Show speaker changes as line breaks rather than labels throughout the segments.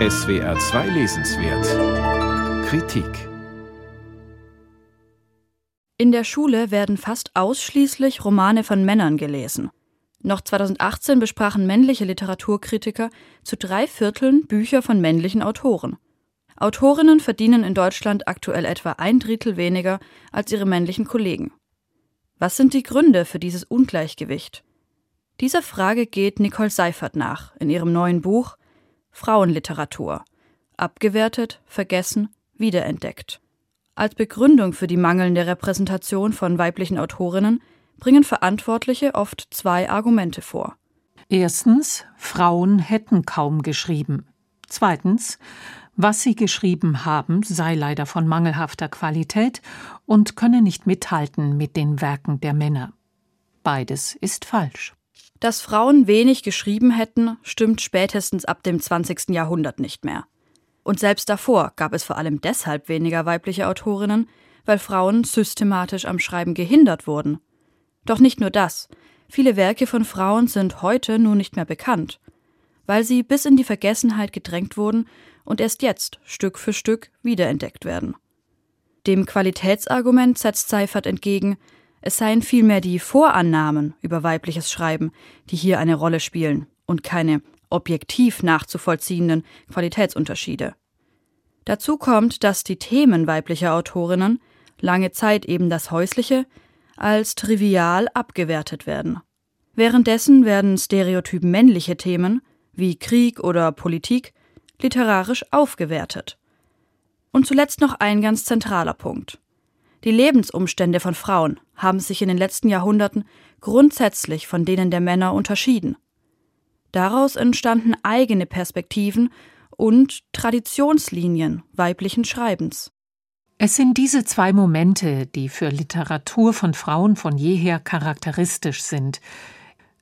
SWR 2 Lesenswert Kritik
In der Schule werden fast ausschließlich Romane von Männern gelesen. Noch 2018 besprachen männliche Literaturkritiker zu drei Vierteln Bücher von männlichen Autoren. Autorinnen verdienen in Deutschland aktuell etwa ein Drittel weniger als ihre männlichen Kollegen. Was sind die Gründe für dieses Ungleichgewicht? Dieser Frage geht Nicole Seifert nach in ihrem neuen Buch Frauenliteratur. Abgewertet, vergessen, wiederentdeckt. Als Begründung für die mangelnde Repräsentation von weiblichen Autorinnen bringen Verantwortliche oft zwei Argumente vor.
Erstens, Frauen hätten kaum geschrieben. Zweitens, was sie geschrieben haben, sei leider von mangelhafter Qualität und könne nicht mithalten mit den Werken der Männer. Beides ist falsch.
Dass Frauen wenig geschrieben hätten, stimmt spätestens ab dem 20. Jahrhundert nicht mehr. Und selbst davor gab es vor allem deshalb weniger weibliche Autorinnen, weil Frauen systematisch am Schreiben gehindert wurden. Doch nicht nur das. Viele Werke von Frauen sind heute nun nicht mehr bekannt, weil sie bis in die Vergessenheit gedrängt wurden und erst jetzt Stück für Stück wiederentdeckt werden. Dem Qualitätsargument setzt Seifert entgegen, es seien vielmehr die Vorannahmen über weibliches Schreiben, die hier eine Rolle spielen und keine objektiv nachzuvollziehenden Qualitätsunterschiede. Dazu kommt, dass die Themen weiblicher Autorinnen lange Zeit eben das Häusliche als trivial abgewertet werden. Währenddessen werden stereotyp männliche Themen wie Krieg oder Politik literarisch aufgewertet. Und zuletzt noch ein ganz zentraler Punkt. Die Lebensumstände von Frauen haben sich in den letzten Jahrhunderten grundsätzlich von denen der Männer unterschieden. Daraus entstanden eigene Perspektiven und Traditionslinien weiblichen Schreibens.
Es sind diese zwei Momente, die für Literatur von Frauen von jeher charakteristisch sind,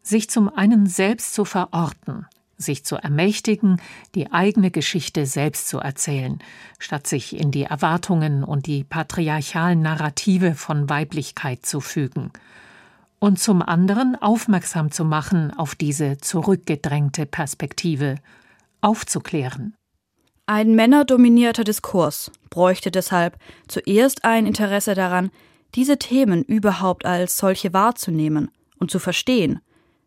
sich zum einen selbst zu verorten, sich zu ermächtigen, die eigene Geschichte selbst zu erzählen, statt sich in die Erwartungen und die patriarchalen Narrative von Weiblichkeit zu fügen, und zum anderen aufmerksam zu machen auf diese zurückgedrängte Perspektive, aufzuklären.
Ein männerdominierter Diskurs bräuchte deshalb zuerst ein Interesse daran, diese Themen überhaupt als solche wahrzunehmen und zu verstehen,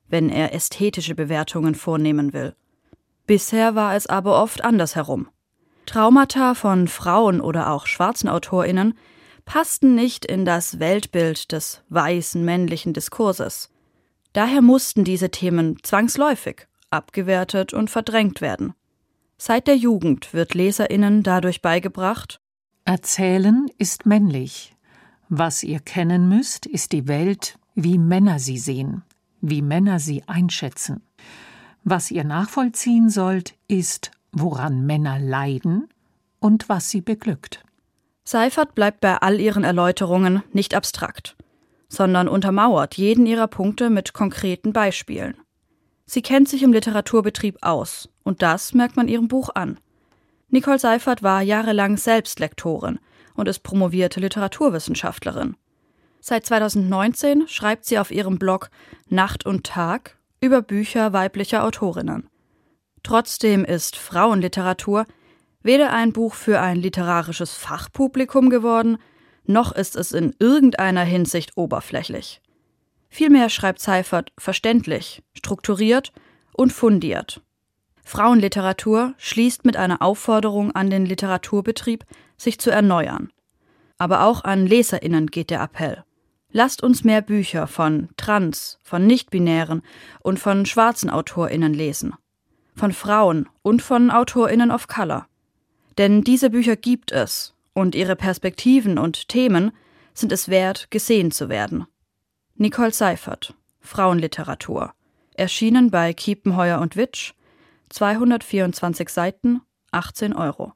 wenn er ästhetische Bewertungen vornehmen will. Bisher war es aber oft andersherum. Traumata von Frauen oder auch schwarzen Autorinnen passten nicht in das Weltbild des weißen männlichen Diskurses. Daher mussten diese Themen zwangsläufig abgewertet und verdrängt werden. Seit der Jugend wird Leserinnen dadurch beigebracht
Erzählen ist männlich. Was ihr kennen müsst, ist die Welt, wie Männer sie sehen, wie Männer sie einschätzen. Was ihr nachvollziehen sollt, ist, woran Männer leiden und was sie beglückt.
Seifert bleibt bei all ihren Erläuterungen nicht abstrakt, sondern untermauert jeden ihrer Punkte mit konkreten Beispielen. Sie kennt sich im Literaturbetrieb aus, und das merkt man ihrem Buch an. Nicole Seifert war jahrelang selbst Lektorin und ist promovierte Literaturwissenschaftlerin. Seit 2019 schreibt sie auf ihrem Blog Nacht und Tag über Bücher weiblicher Autorinnen. Trotzdem ist Frauenliteratur weder ein Buch für ein literarisches Fachpublikum geworden, noch ist es in irgendeiner Hinsicht oberflächlich. Vielmehr schreibt Seifert verständlich, strukturiert und fundiert. Frauenliteratur schließt mit einer Aufforderung an den Literaturbetrieb, sich zu erneuern. Aber auch an Leserinnen geht der Appell. Lasst uns mehr Bücher von Trans, von Nichtbinären und von schwarzen Autorinnen lesen. Von Frauen und von Autorinnen of Color. Denn diese Bücher gibt es, und ihre Perspektiven und Themen sind es wert, gesehen zu werden. Nicole Seifert, Frauenliteratur, erschienen bei Kiepenheuer und Witsch, 224 Seiten, 18 Euro.